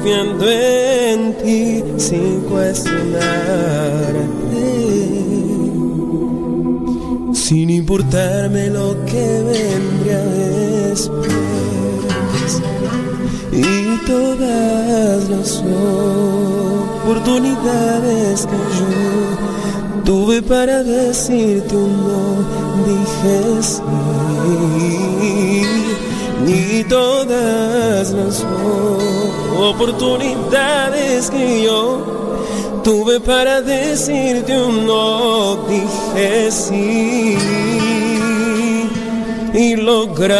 confiando en ti sin cuestionarte, sin importarme lo que vendría después. Y todas las oportunidades que yo tuve para decirte un no, dije sí y todas las oportunidades que yo tuve para decirte un no, dije sí. Y lograste,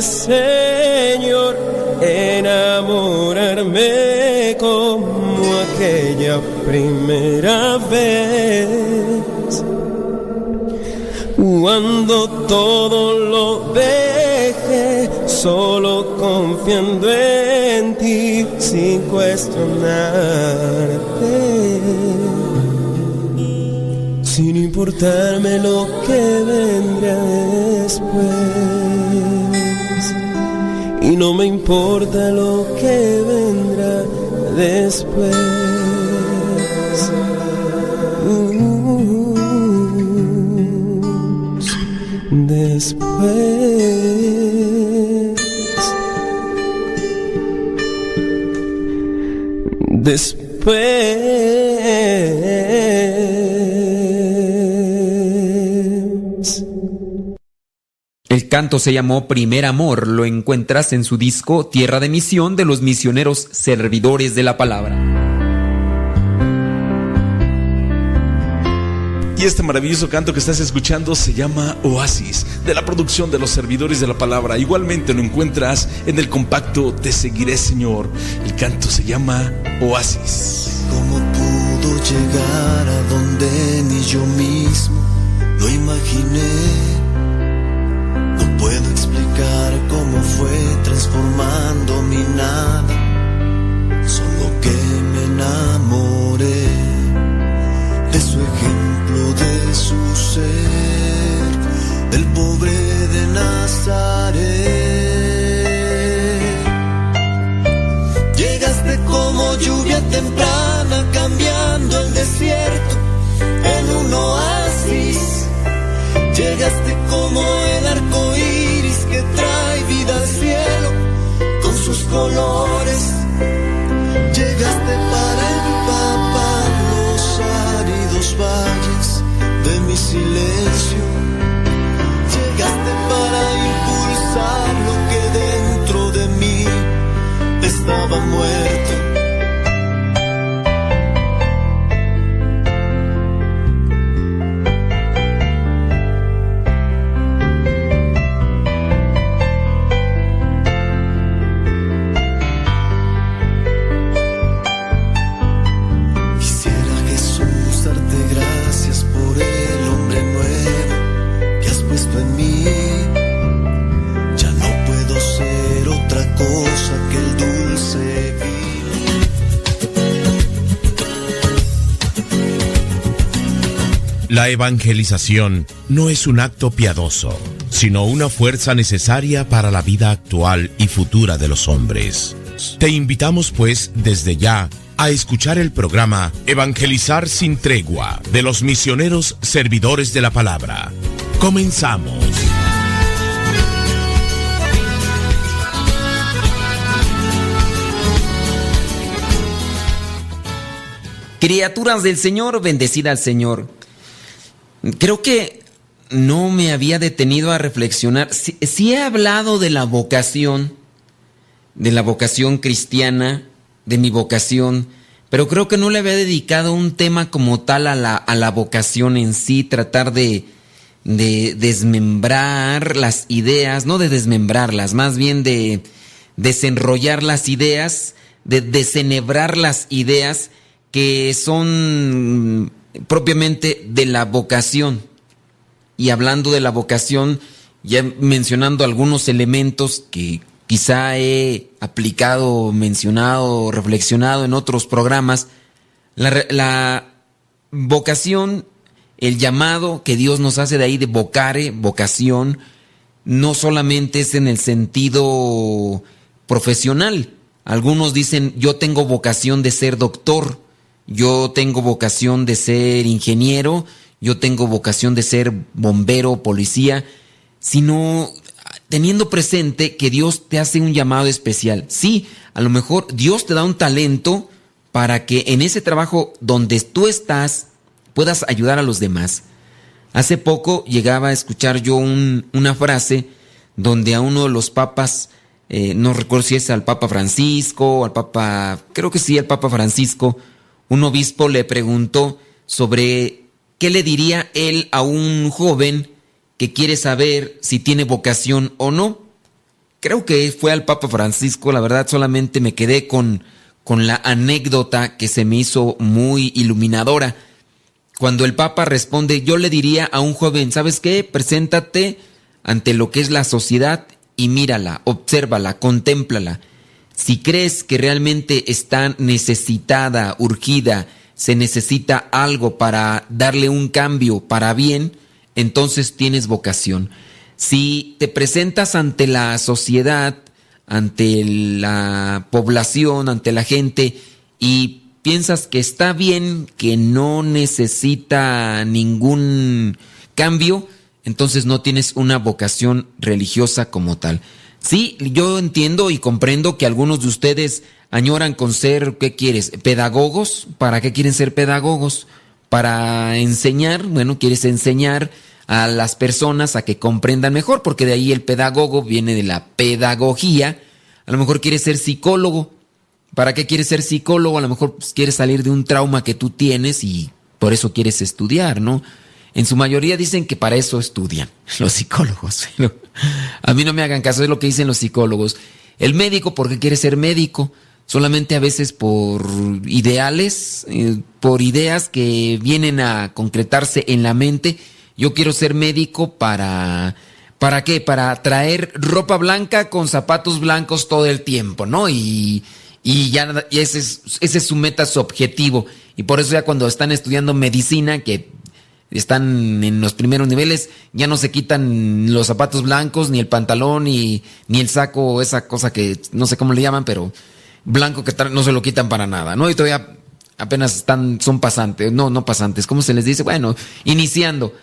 Señor, enamorarme como aquella primera vez cuando todo lo dejé, solo confiando en ti sin cuestionarte, sin importarme lo que vendrá después. Y no me importa lo que vendrá después. Después. Después. El canto se llamó Primer Amor, lo encuentras en su disco Tierra de Misión de los Misioneros Servidores de la Palabra. Y este maravilloso canto que estás escuchando se llama Oasis, de la producción de los servidores de la palabra. Igualmente lo encuentras en el compacto Te seguiré, Señor. El canto se llama Oasis. ¿Cómo pudo llegar a donde ni yo mismo lo imaginé? No puedo explicar cómo fue transformando mi nada, de su ejemplo, de su ser, del pobre de Nazaret. Llegaste como lluvia temprana, cambiando el desierto en un oasis. Llegaste como el arco iris que trae vida al cielo con sus colores. Silencio. Llegaste para impulsar lo que dentro de mí estaba muerto. La evangelización no es un acto piadoso, sino una fuerza necesaria para la vida actual y futura de los hombres. Te invitamos pues desde ya a escuchar el programa Evangelizar sin tregua de los misioneros servidores de la palabra. Comenzamos. Criaturas del Señor, bendecida al Señor. Creo que no me había detenido a reflexionar. Si, he hablado de la vocación, de la vocación cristiana, de mi vocación, pero creo que no le había dedicado un tema como tal a la, a la vocación en sí, tratar de, de desmembrar las ideas, no de desmembrarlas, más bien de desenrollar las ideas, de desenhebrar las ideas que son propiamente de la vocación. Y hablando de la vocación, ya mencionando algunos elementos que quizá he aplicado, mencionado, reflexionado en otros programas, la, vocación, el llamado que Dios nos hace de ahí de vocare, vocación, no solamente es en el sentido profesional. Algunos dicen, yo tengo vocación de ser doctor, yo tengo vocación de ser ingeniero, yo tengo vocación de ser bombero, policía, sino teniendo presente que Dios te hace un llamado especial. Sí, a lo mejor Dios te da un talento para que en ese trabajo donde tú estás puedas ayudar a los demás. Hace poco llegaba a escuchar yo una frase donde a uno de los papas, eh, no recuerdo si es al Papa Francisco, al Papa, creo que sí, al Papa Francisco, un obispo le preguntó sobre qué le diría él a un joven que quiere saber si tiene vocación o no. Creo que fue al Papa Francisco, la verdad solamente me quedé con, con la anécdota que se me hizo muy iluminadora. Cuando el Papa responde, yo le diría a un joven, ¿sabes qué? Preséntate ante lo que es la sociedad y mírala, obsérvala, contémplala. Si crees que realmente está necesitada, urgida, se necesita algo para darle un cambio para bien, entonces tienes vocación. Si te presentas ante la sociedad, ante la población, ante la gente y piensas que está bien, que no necesita ningún cambio, entonces no tienes una vocación religiosa como tal. Sí, yo entiendo y comprendo que algunos de ustedes añoran con ser, ¿qué quieres? ¿Pedagogos? ¿Para qué quieren ser pedagogos? Para enseñar, bueno, quieres enseñar a las personas a que comprendan mejor, porque de ahí el pedagogo viene de la pedagogía. A lo mejor quieres ser psicólogo. ¿Para qué quieres ser psicólogo? A lo mejor pues, quieres salir de un trauma que tú tienes y por eso quieres estudiar, ¿no? En su mayoría dicen que para eso estudian los psicólogos. a mí no me hagan caso de lo que dicen los psicólogos. El médico, ¿por qué quiere ser médico? Solamente a veces por ideales, eh, por ideas que vienen a concretarse en la mente. Yo quiero ser médico para... ¿Para qué? Para traer ropa blanca con zapatos blancos todo el tiempo, ¿no? Y, y ya y es, ese es su meta, su objetivo. Y por eso ya cuando están estudiando medicina, que están en los primeros niveles, ya no se quitan los zapatos blancos, ni el pantalón, ni, ni el saco, esa cosa que no sé cómo le llaman, pero blanco que no se lo quitan para nada, ¿no? Y todavía apenas están, son pasantes, no, no pasantes, ¿cómo se les dice? Bueno, iniciando.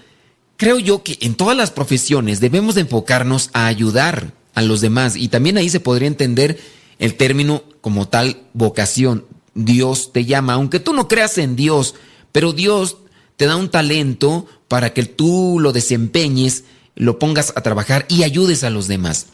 Creo yo que en todas las profesiones debemos de enfocarnos a ayudar a los demás y también ahí se podría entender el término como tal vocación. Dios te llama, aunque tú no creas en Dios, pero Dios te da un talento para que tú lo desempeñes, lo pongas a trabajar y ayudes a los demás.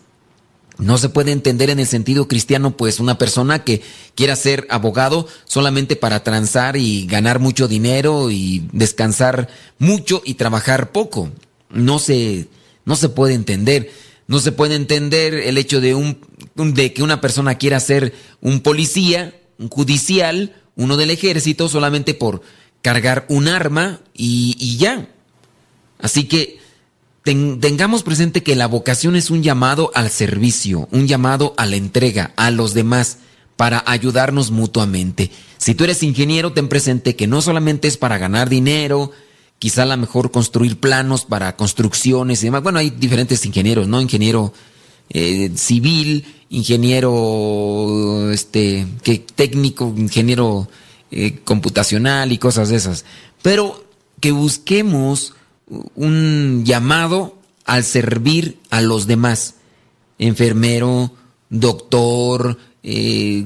No se puede entender en el sentido cristiano, pues una persona que quiera ser abogado solamente para transar y ganar mucho dinero y descansar mucho y trabajar poco. No se, no se puede entender. No se puede entender el hecho de, un, de que una persona quiera ser un policía, un judicial, uno del ejército, solamente por cargar un arma y, ya. Así que tengamos presente que la vocación es un llamado al servicio, un llamado a la entrega a los demás para ayudarnos mutuamente. Si tú eres ingeniero, ten presente que no solamente es para ganar dinero, quizá a lo mejor construir planos para construcciones y demás. Bueno, hay diferentes ingenieros, ¿no? Ingeniero eh, civil, ingeniero este, que, técnico, ingeniero eh, computacional y cosas de esas. Pero que busquemos un llamado al servir a los demás. Enfermero, doctor, eh,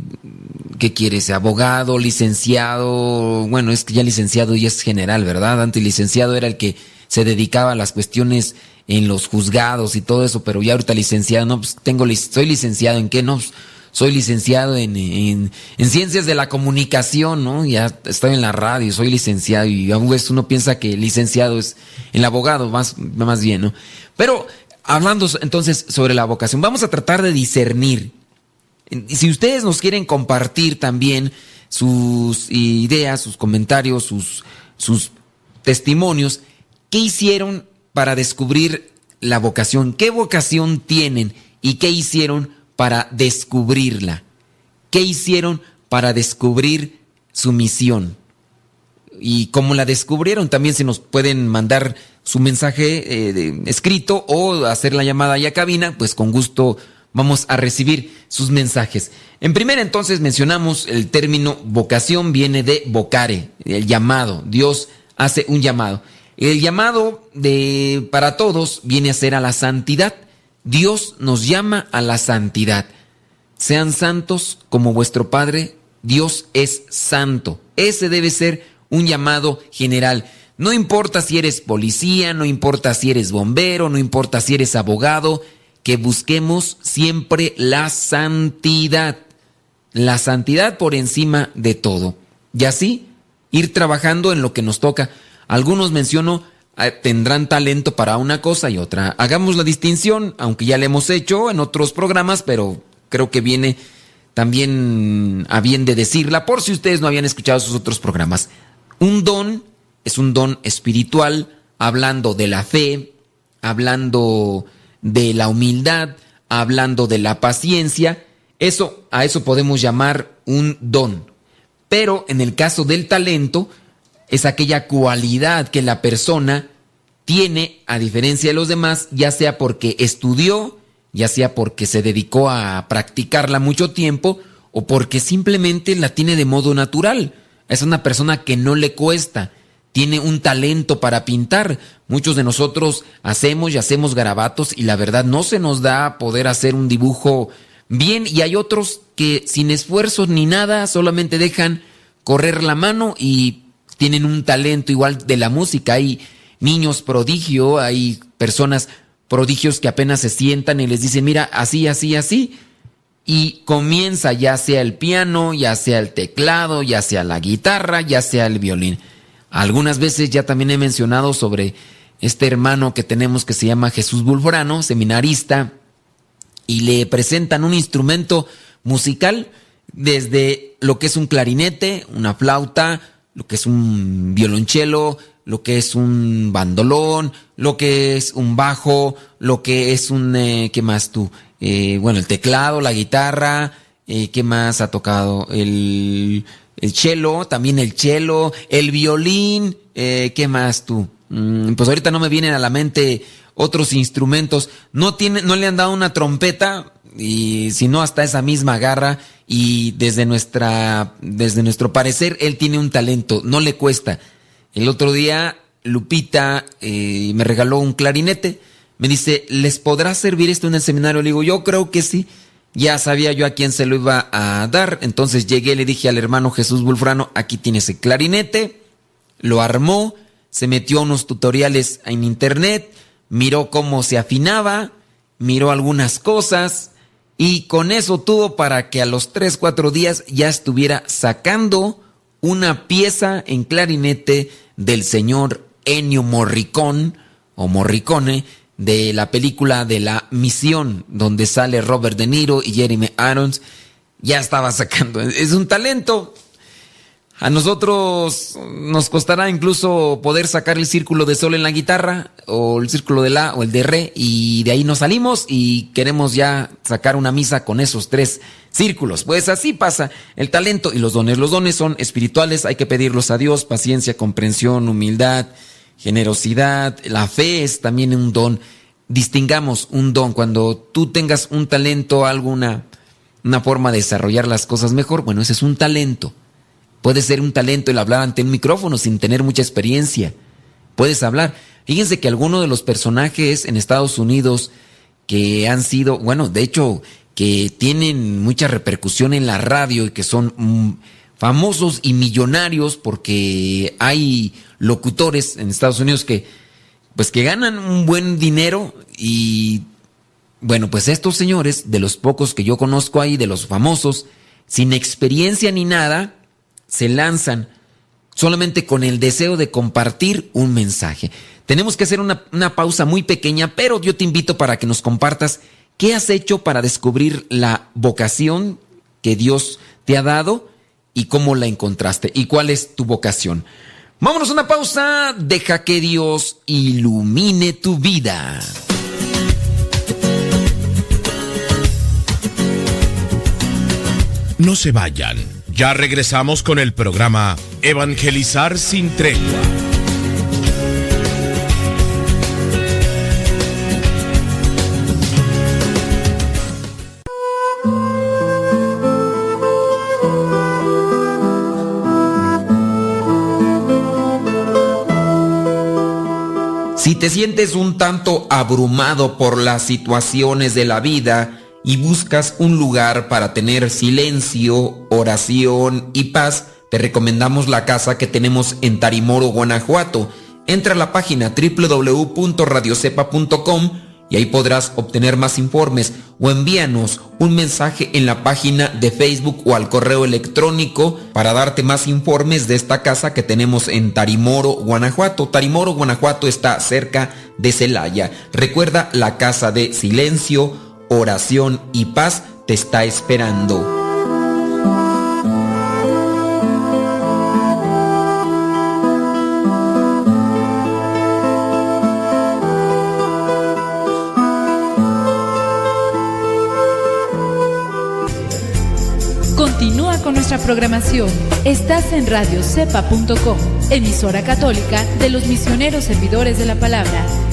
¿qué quieres? Abogado, licenciado. Bueno, es que ya licenciado ya es general, ¿verdad? Antes licenciado era el que se dedicaba a las cuestiones en los juzgados y todo eso, pero ya ahorita licenciado, no, pues tengo, soy licenciado en qué, no, pues, soy licenciado en, en, ciencias de la comunicación, ¿no? Ya estoy en la radio, soy licenciado y a veces uno piensa que licenciado es el abogado, más, más bien, ¿no? Pero hablando entonces sobre la vocación, vamos a tratar de discernir. Si ustedes nos quieren compartir también sus ideas, sus comentarios, sus, sus testimonios, ¿qué hicieron para descubrir la vocación? ¿Qué vocación tienen y qué hicieron para descubrirla? ¿Qué hicieron para descubrir su misión? Y cómo la descubrieron, también se nos pueden mandar su mensaje eh, escrito o hacer la llamada ya cabina, pues con gusto vamos a recibir sus mensajes. En primera entonces mencionamos el término vocación viene de vocare, el llamado. Dios hace un llamado. El llamado de para todos viene a ser a la santidad. Dios nos llama a la santidad. Sean santos como vuestro Padre, Dios es santo. Ese debe ser un llamado general. No importa si eres policía, no importa si eres bombero, no importa si eres abogado, que busquemos siempre la santidad. La santidad por encima de todo. Y así ir trabajando en lo que nos toca. Algunos menciono tendrán talento para una cosa y otra. Hagamos la distinción, aunque ya la hemos hecho en otros programas, pero creo que viene también a bien de decirla por si ustedes no habían escuchado sus otros programas. Un don es un don espiritual, hablando de la fe, hablando de la humildad, hablando de la paciencia. Eso, a eso podemos llamar un don. Pero en el caso del talento, es aquella cualidad que la persona tiene a diferencia de los demás, ya sea porque estudió, ya sea porque se dedicó a practicarla mucho tiempo o porque simplemente la tiene de modo natural. Es una persona que no le cuesta, tiene un talento para pintar. Muchos de nosotros hacemos y hacemos garabatos y la verdad no se nos da poder hacer un dibujo bien y hay otros que sin esfuerzo ni nada solamente dejan correr la mano y tienen un talento igual de la música. Hay niños prodigio, hay personas prodigios que apenas se sientan y les dicen, mira, así, así, así. Y comienza ya sea el piano, ya sea el teclado, ya sea la guitarra, ya sea el violín. Algunas veces ya también he mencionado sobre este hermano que tenemos que se llama Jesús Bulforano, seminarista, y le presentan un instrumento musical desde lo que es un clarinete, una flauta, lo que es un violonchelo, lo que es un bandolón, lo que es un bajo, lo que es un, eh, ¿qué más tú? Eh, bueno, el teclado, la guitarra, eh, ¿qué más ha tocado? El el cello, también el cello, el violín, eh, ¿qué más tú? Mm, pues ahorita no me vienen a la mente otros instrumentos. No tiene, no le han dado una trompeta y si no hasta esa misma garra y desde nuestra, desde nuestro parecer él tiene un talento, no le cuesta. El otro día Lupita eh, me regaló un clarinete. Me dice, ¿les podrá servir esto en el seminario? Le digo, yo creo que sí. Ya sabía yo a quién se lo iba a dar. Entonces llegué le dije al hermano Jesús Bulfrano, aquí tienes el clarinete. Lo armó, se metió a unos tutoriales en internet, miró cómo se afinaba, miró algunas cosas y con eso tuvo para que a los 3, 4 días ya estuviera sacando una pieza en clarinete del señor Ennio Morricone o Morricone de la película de la misión, donde sale Robert De Niro y Jeremy Irons, ya estaba sacando. Es un talento. A nosotros nos costará incluso poder sacar el círculo de sol en la guitarra, o el círculo de la, o el de re, y de ahí nos salimos y queremos ya sacar una misa con esos tres círculos. Pues así pasa el talento y los dones. Los dones son espirituales, hay que pedirlos a Dios, paciencia, comprensión, humildad, generosidad, la fe es también un don. Distingamos un don. Cuando tú tengas un talento, alguna una forma de desarrollar las cosas mejor, bueno, ese es un talento. Puede ser un talento el hablar ante un micrófono sin tener mucha experiencia. Puedes hablar. Fíjense que algunos de los personajes en Estados Unidos que han sido, bueno, de hecho, que tienen mucha repercusión en la radio y que son mm, famosos y millonarios porque hay locutores en Estados Unidos que pues que ganan un buen dinero y bueno, pues estos señores, de los pocos que yo conozco ahí, de los famosos, sin experiencia ni nada, se lanzan solamente con el deseo de compartir un mensaje. Tenemos que hacer una, una, pausa muy pequeña, pero yo te invito para que nos compartas qué has hecho para descubrir la vocación que Dios te ha dado y cómo la encontraste y cuál es tu vocación. Vámonos a una pausa, deja que Dios ilumine tu vida. No se vayan, ya regresamos con el programa Evangelizar sin tregua. Si te sientes un tanto abrumado por las situaciones de la vida, y buscas un lugar para tener silencio, oración y paz, te recomendamos la casa que tenemos en Tarimoro, Guanajuato. Entra a la página www.radiocepa.com y ahí podrás obtener más informes o envíanos un mensaje en la página de Facebook o al correo electrónico para darte más informes de esta casa que tenemos en Tarimoro, Guanajuato. Tarimoro, Guanajuato está cerca de Celaya. Recuerda, la casa de silencio, oración y paz te está esperando. con nuestra programación. Estás en radiocepa.com, emisora católica de los misioneros servidores de la palabra.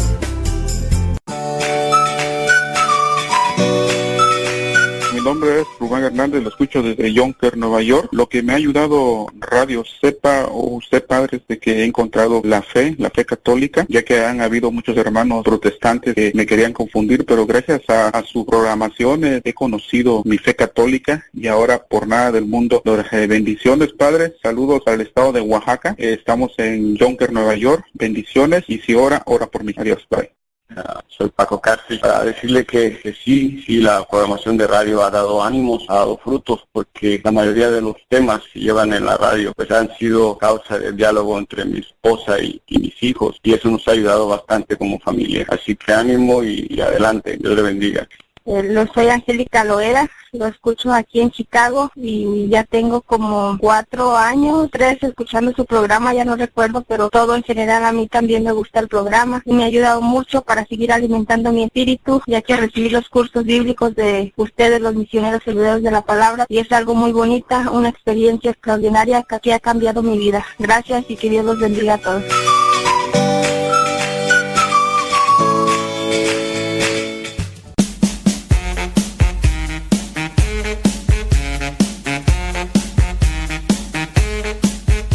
Nombre es Rubén Hernández, lo escucho desde Yonker, Nueva York. Lo que me ha ayudado Radio Sepa o padre, es de que he encontrado la fe, la fe católica, ya que han habido muchos hermanos protestantes que me querían confundir, pero gracias a, su programación he conocido mi fe católica y ahora por nada del mundo. Eh, bendiciones, padre. Saludos al estado de Oaxaca. estamos en Yonker, Nueva York. Bendiciones y si ora, ora por mí. Adiós, bye. Ah, soy Paco Cárcel, para decirle que, sí, sí, la programación de radio ha dado ánimos, ha dado frutos, porque la mayoría de los temas que llevan en la radio pues han sido causa de diálogo entre mi esposa y, mis hijos, y eso nos ha ayudado bastante como familia. Así que ánimo y adelante, Dios le bendiga. Eh, lo soy Angélica Loera, lo escucho aquí en Chicago y ya tengo como cuatro años, tres escuchando su programa, ya no recuerdo, pero todo en general a mí también me gusta el programa y me ha ayudado mucho para seguir alimentando mi espíritu, ya que recibí los cursos bíblicos de ustedes, los misioneros servidores de la palabra, y es algo muy bonita, una experiencia extraordinaria que ha cambiado mi vida. Gracias y que Dios los bendiga a todos.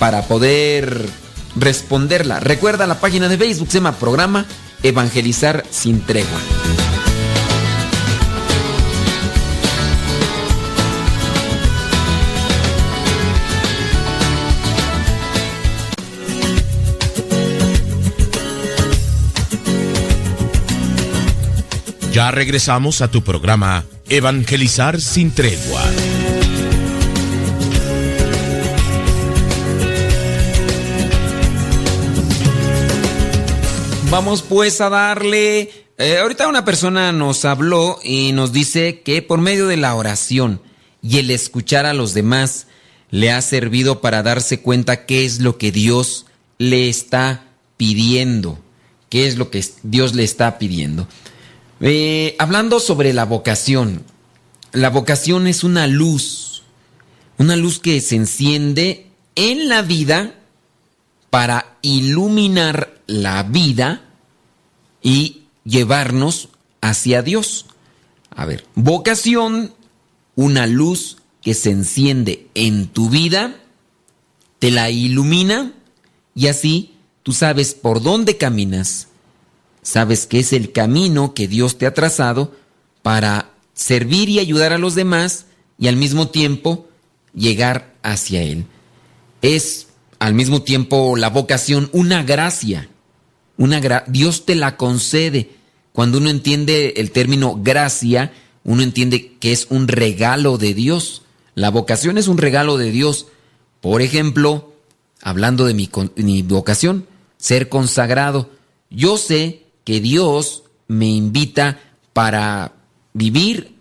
para poder responderla. Recuerda la página de Facebook, se llama Programa Evangelizar sin tregua. Ya regresamos a tu programa Evangelizar sin tregua. Vamos pues a darle... Eh, ahorita una persona nos habló y nos dice que por medio de la oración y el escuchar a los demás le ha servido para darse cuenta qué es lo que Dios le está pidiendo, qué es lo que Dios le está pidiendo. Eh, hablando sobre la vocación, la vocación es una luz, una luz que se enciende en la vida para iluminar la vida y llevarnos hacia Dios. A ver, vocación, una luz que se enciende en tu vida, te la ilumina y así tú sabes por dónde caminas, sabes que es el camino que Dios te ha trazado para servir y ayudar a los demás y al mismo tiempo llegar hacia Él. Es al mismo tiempo la vocación una gracia. Una Dios te la concede. Cuando uno entiende el término gracia, uno entiende que es un regalo de Dios. La vocación es un regalo de Dios. Por ejemplo, hablando de mi, mi vocación, ser consagrado. Yo sé que Dios me invita para vivir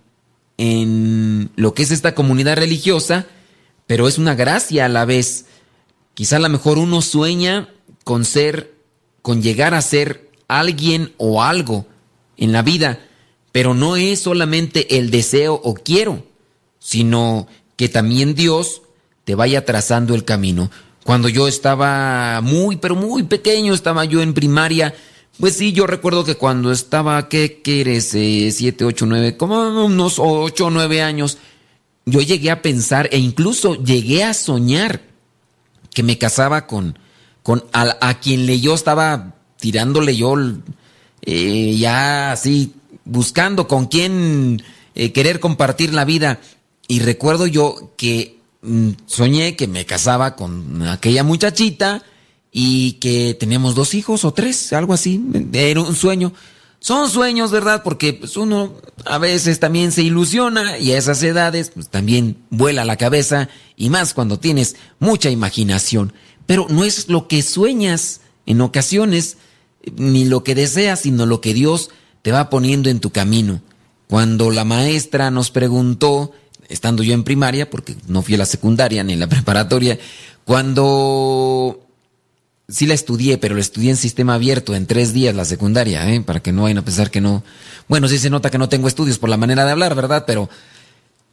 en lo que es esta comunidad religiosa, pero es una gracia a la vez. Quizá a lo mejor uno sueña con ser, con llegar a ser alguien o algo en la vida, pero no es solamente el deseo o quiero, sino que también Dios te vaya trazando el camino. Cuando yo estaba muy, pero muy pequeño, estaba yo en primaria, pues sí, yo recuerdo que cuando estaba, ¿qué, quieres? Eh, siete, ocho, nueve, como unos ocho o nueve años, yo llegué a pensar e incluso llegué a soñar que me casaba con, con a, quien le yo estaba tirándole yo eh, ya así, buscando con quién eh, querer compartir la vida. Y recuerdo yo que mm, soñé que me casaba con aquella muchachita y que teníamos dos hijos o tres, algo así, era un sueño. Son sueños, ¿verdad? Porque pues, uno a veces también se ilusiona y a esas edades pues, también vuela la cabeza y más cuando tienes mucha imaginación. Pero no es lo que sueñas en ocasiones, ni lo que deseas, sino lo que Dios te va poniendo en tu camino. Cuando la maestra nos preguntó, estando yo en primaria, porque no fui a la secundaria ni a la preparatoria, cuando sí la estudié, pero la estudié en sistema abierto en tres días la secundaria, ¿eh? para que no vayan a pensar que no. Bueno, sí se nota que no tengo estudios por la manera de hablar, ¿verdad? Pero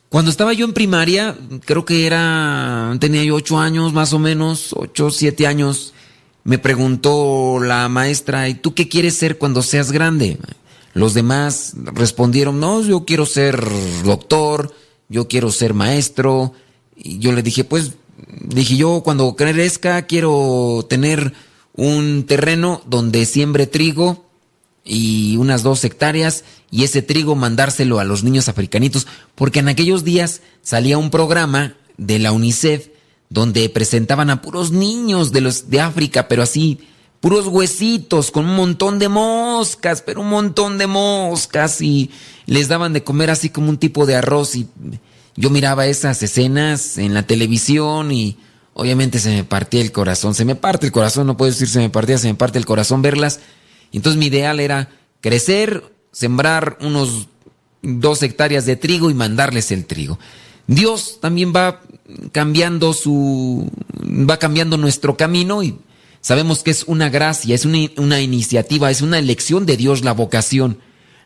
cuando estaba yo en primaria, creo que era, tenía yo ocho años más o menos, ocho, siete años, me preguntó la maestra, ¿y tú qué quieres ser cuando seas grande? Los demás respondieron, no, yo quiero ser doctor, yo quiero ser maestro. Y yo le dije, pues dije yo, cuando crezca quiero tener un terreno donde siembre trigo y unas dos hectáreas y ese trigo mandárselo a los niños africanitos, porque en aquellos días salía un programa de la UNICEF donde presentaban a puros niños de los de África, pero así puros huesitos con un montón de moscas, pero un montón de moscas y les daban de comer así como un tipo de arroz y yo miraba esas escenas en la televisión y obviamente se me partía el corazón. Se me parte el corazón, no puedo decir se me partía, se me parte el corazón verlas. Entonces mi ideal era crecer, sembrar unos dos hectáreas de trigo y mandarles el trigo. Dios también va cambiando su, va cambiando nuestro camino y sabemos que es una gracia, es una, una iniciativa, es una elección de Dios la vocación.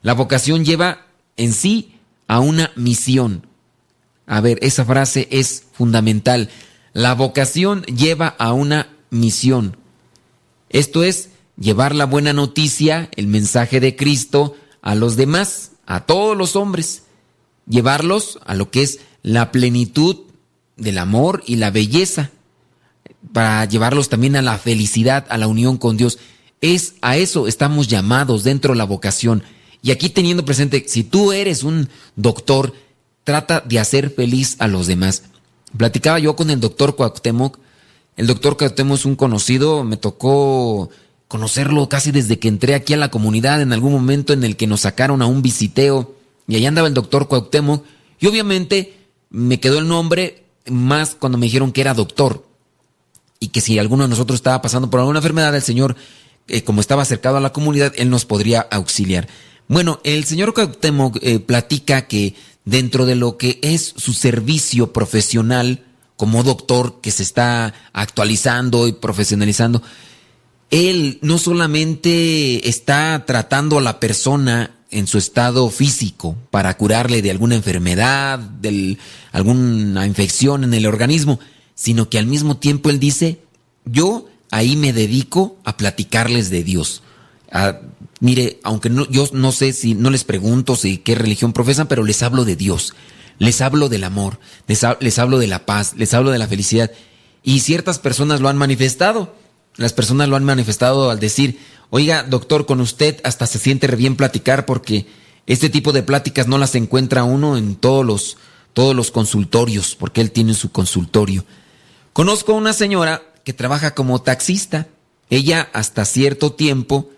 La vocación lleva en sí a una misión. A ver, esa frase es fundamental. La vocación lleva a una misión. Esto es llevar la buena noticia, el mensaje de Cristo a los demás, a todos los hombres. Llevarlos a lo que es la plenitud del amor y la belleza. Para llevarlos también a la felicidad, a la unión con Dios. Es a eso estamos llamados dentro de la vocación. Y aquí teniendo presente, si tú eres un doctor, trata de hacer feliz a los demás. Platicaba yo con el doctor Cuauhtémoc. El doctor Cuauhtémoc es un conocido, me tocó conocerlo casi desde que entré aquí a la comunidad en algún momento en el que nos sacaron a un visiteo y allá andaba el doctor Cuauhtémoc y obviamente me quedó el nombre más cuando me dijeron que era doctor y que si alguno de nosotros estaba pasando por alguna enfermedad, el Señor, eh, como estaba acercado a la comunidad, Él nos podría auxiliar. Bueno, el señor Cuauhtémoc eh, platica que dentro de lo que es su servicio profesional como doctor que se está actualizando y profesionalizando, él no solamente está tratando a la persona en su estado físico para curarle de alguna enfermedad, de alguna infección en el organismo, sino que al mismo tiempo él dice, yo ahí me dedico a platicarles de Dios. Mire, aunque no, yo no sé si, no les pregunto si qué religión profesan, pero les hablo de Dios, les hablo del amor, les, les hablo de la paz, les hablo de la felicidad. Y ciertas personas lo han manifestado. Las personas lo han manifestado al decir, oiga, doctor, con usted hasta se siente bien platicar porque este tipo de pláticas no las encuentra uno en todos los todos los consultorios, porque él tiene su consultorio. Conozco a una señora que trabaja como taxista. Ella hasta cierto tiempo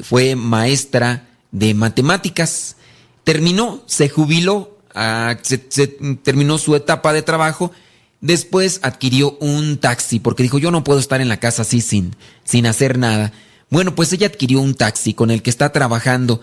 fue maestra de matemáticas. Terminó, se jubiló, ah, se, terminó su etapa de trabajo. Después adquirió un taxi porque dijo yo no puedo estar en la casa así sin, sin hacer nada. Bueno, pues ella adquirió un taxi con el que está trabajando.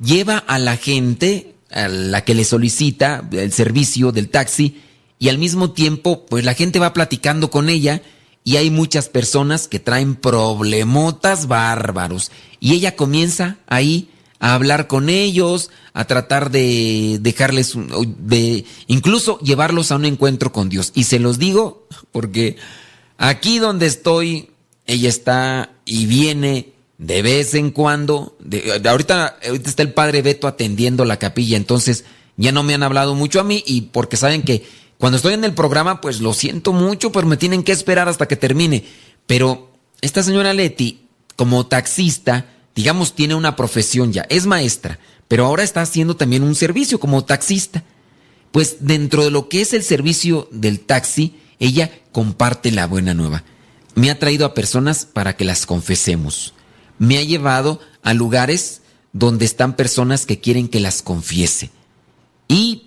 Lleva a la gente a la que le solicita el servicio del taxi y al mismo tiempo pues la gente va platicando con ella y hay muchas personas que traen problemotas bárbaros. Y ella comienza ahí a hablar con ellos, a tratar de dejarles, de incluso llevarlos a un encuentro con Dios. Y se los digo porque aquí donde estoy, ella está y viene de vez en cuando. De, ahorita, ahorita está el padre Beto atendiendo la capilla, entonces ya no me han hablado mucho a mí y porque saben que cuando estoy en el programa, pues lo siento mucho, pero me tienen que esperar hasta que termine. Pero esta señora Leti, como taxista, digamos, tiene una profesión ya, es maestra, pero ahora está haciendo también un servicio como taxista. Pues dentro de lo que es el servicio del taxi, ella comparte la buena nueva. Me ha traído a personas para que las confesemos. Me ha llevado a lugares donde están personas que quieren que las confiese. Y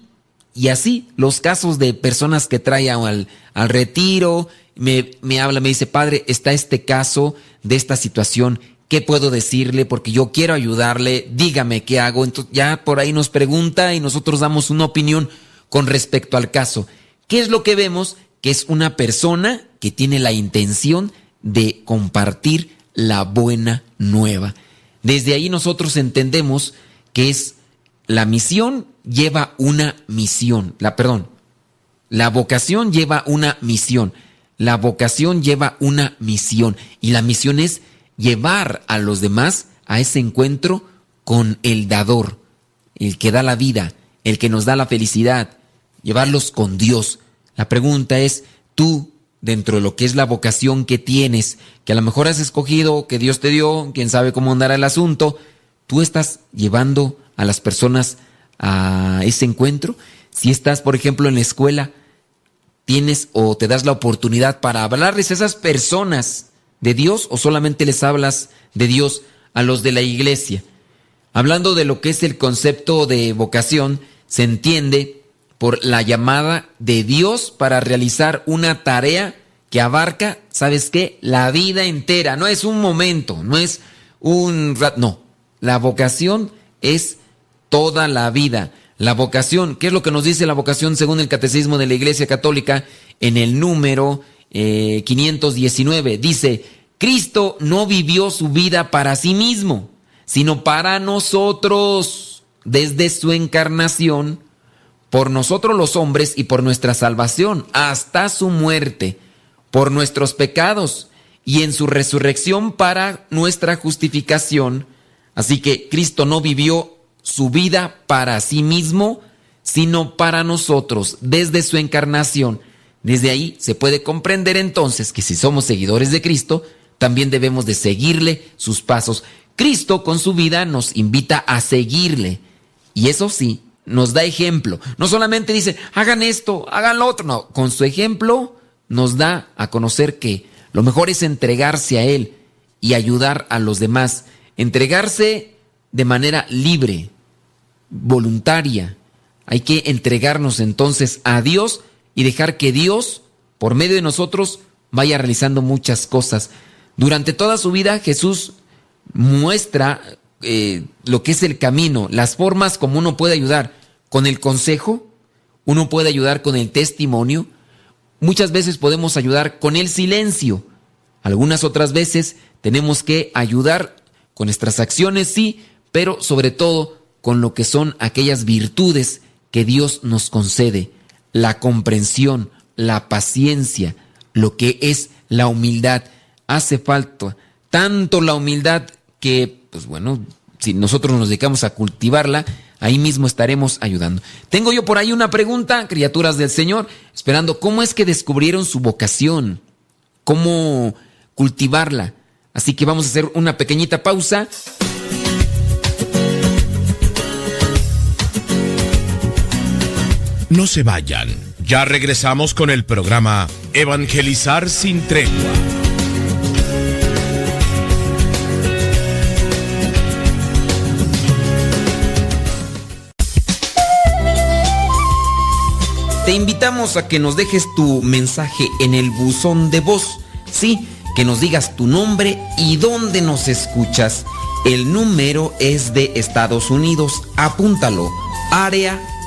y así, los casos de personas que traen al, al retiro, me, me, habla, me dice, padre, está este caso de esta situación, ¿qué puedo decirle? Porque yo quiero ayudarle, dígame qué hago. Entonces ya por ahí nos pregunta y nosotros damos una opinión con respecto al caso. ¿Qué es lo que vemos? Que es una persona que tiene la intención de compartir la buena nueva. Desde ahí nosotros entendemos que es la misión lleva una misión. La, perdón, la vocación lleva una misión. La vocación lleva una misión. Y la misión es llevar a los demás a ese encuentro con el dador, el que da la vida, el que nos da la felicidad, llevarlos con Dios. La pregunta es, tú, dentro de lo que es la vocación que tienes, que a lo mejor has escogido, que Dios te dio, quién sabe cómo andará el asunto, tú estás llevando a las personas a ese encuentro. Si estás, por ejemplo, en la escuela, tienes o te das la oportunidad para hablarles a esas personas de Dios o solamente les hablas de Dios a los de la iglesia. Hablando de lo que es el concepto de vocación, se entiende por la llamada de Dios para realizar una tarea que abarca, ¿sabes qué? La vida entera. No es un momento, no es un... No, la vocación es toda la vida. La vocación, ¿qué es lo que nos dice la vocación según el Catecismo de la Iglesia Católica en el número 519? Eh, dice, Cristo no vivió su vida para sí mismo, sino para nosotros, desde su encarnación, por nosotros los hombres y por nuestra salvación, hasta su muerte, por nuestros pecados y en su resurrección para nuestra justificación. Así que Cristo no vivió su vida para sí mismo, sino para nosotros, desde su encarnación. Desde ahí se puede comprender entonces que si somos seguidores de Cristo, también debemos de seguirle sus pasos. Cristo con su vida nos invita a seguirle. Y eso sí, nos da ejemplo. No solamente dice, hagan esto, hagan lo otro. No, con su ejemplo nos da a conocer que lo mejor es entregarse a Él y ayudar a los demás. Entregarse de manera libre, voluntaria. Hay que entregarnos entonces a Dios y dejar que Dios, por medio de nosotros, vaya realizando muchas cosas. Durante toda su vida Jesús muestra eh, lo que es el camino, las formas como uno puede ayudar. Con el consejo, uno puede ayudar con el testimonio. Muchas veces podemos ayudar con el silencio. Algunas otras veces tenemos que ayudar con nuestras acciones, sí, pero sobre todo con lo que son aquellas virtudes que Dios nos concede, la comprensión, la paciencia, lo que es la humildad. Hace falta tanto la humildad que, pues bueno, si nosotros nos dedicamos a cultivarla, ahí mismo estaremos ayudando. Tengo yo por ahí una pregunta, criaturas del Señor, esperando cómo es que descubrieron su vocación, cómo cultivarla. Así que vamos a hacer una pequeñita pausa. No se vayan. Ya regresamos con el programa Evangelizar sin tregua. Te invitamos a que nos dejes tu mensaje en el buzón de voz. Sí, que nos digas tu nombre y dónde nos escuchas. El número es de Estados Unidos. Apúntalo. Área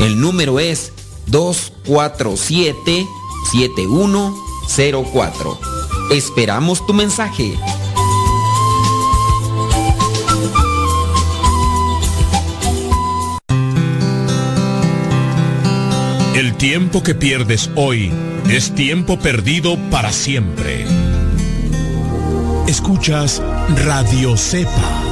El número es 247-7104. Esperamos tu mensaje. El tiempo que pierdes hoy es tiempo perdido para siempre. Escuchas Radio Cepa.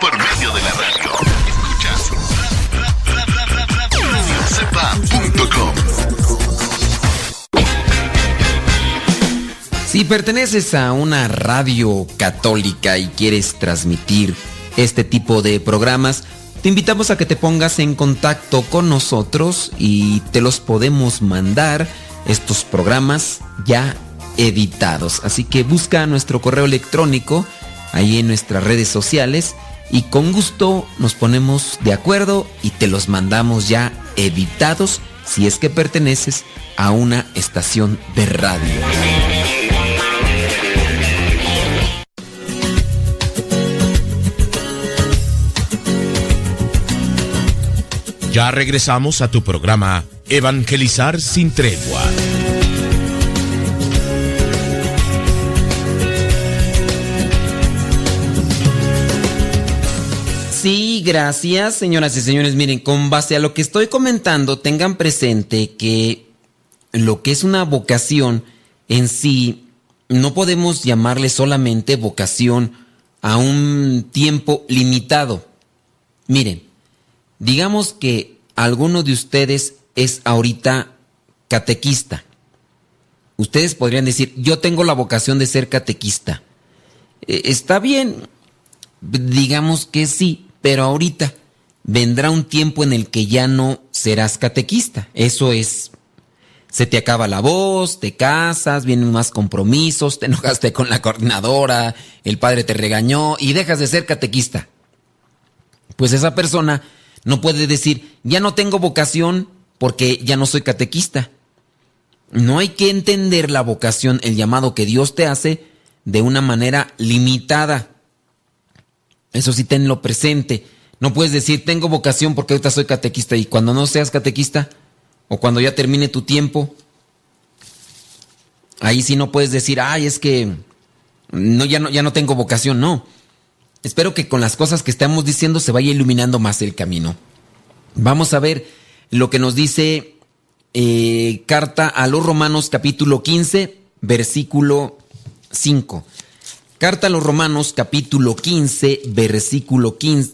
por medio de la radio. Escuchas radiocepa.com. Si perteneces a una radio católica y quieres transmitir este tipo de programas, te invitamos a que te pongas en contacto con nosotros y te los podemos mandar estos programas ya editados. Así que busca nuestro correo electrónico ahí en nuestras redes sociales y con gusto nos ponemos de acuerdo y te los mandamos ya editados si es que perteneces a una estación de radio. Ya regresamos a tu programa Evangelizar sin tregua. Gracias, señoras y señores. Miren, con base a lo que estoy comentando, tengan presente que lo que es una vocación en sí, no podemos llamarle solamente vocación a un tiempo limitado. Miren, digamos que alguno de ustedes es ahorita catequista. Ustedes podrían decir, yo tengo la vocación de ser catequista. Eh, está bien, digamos que sí, pero ahorita vendrá un tiempo en el que ya no serás catequista. Eso es, se te acaba la voz, te casas, vienen más compromisos, te enojaste con la coordinadora, el padre te regañó y dejas de ser catequista. Pues esa persona no puede decir, ya no tengo vocación porque ya no soy catequista. No hay que entender la vocación, el llamado que Dios te hace, de una manera limitada. Eso sí, tenlo presente. No puedes decir, tengo vocación porque ahorita soy catequista y cuando no seas catequista o cuando ya termine tu tiempo, ahí sí no puedes decir, ay, es que no, ya, no, ya no tengo vocación. No. Espero que con las cosas que estamos diciendo se vaya iluminando más el camino. Vamos a ver lo que nos dice eh, carta a los Romanos capítulo 15, versículo 5. Carta a los Romanos capítulo 15, versículo 15,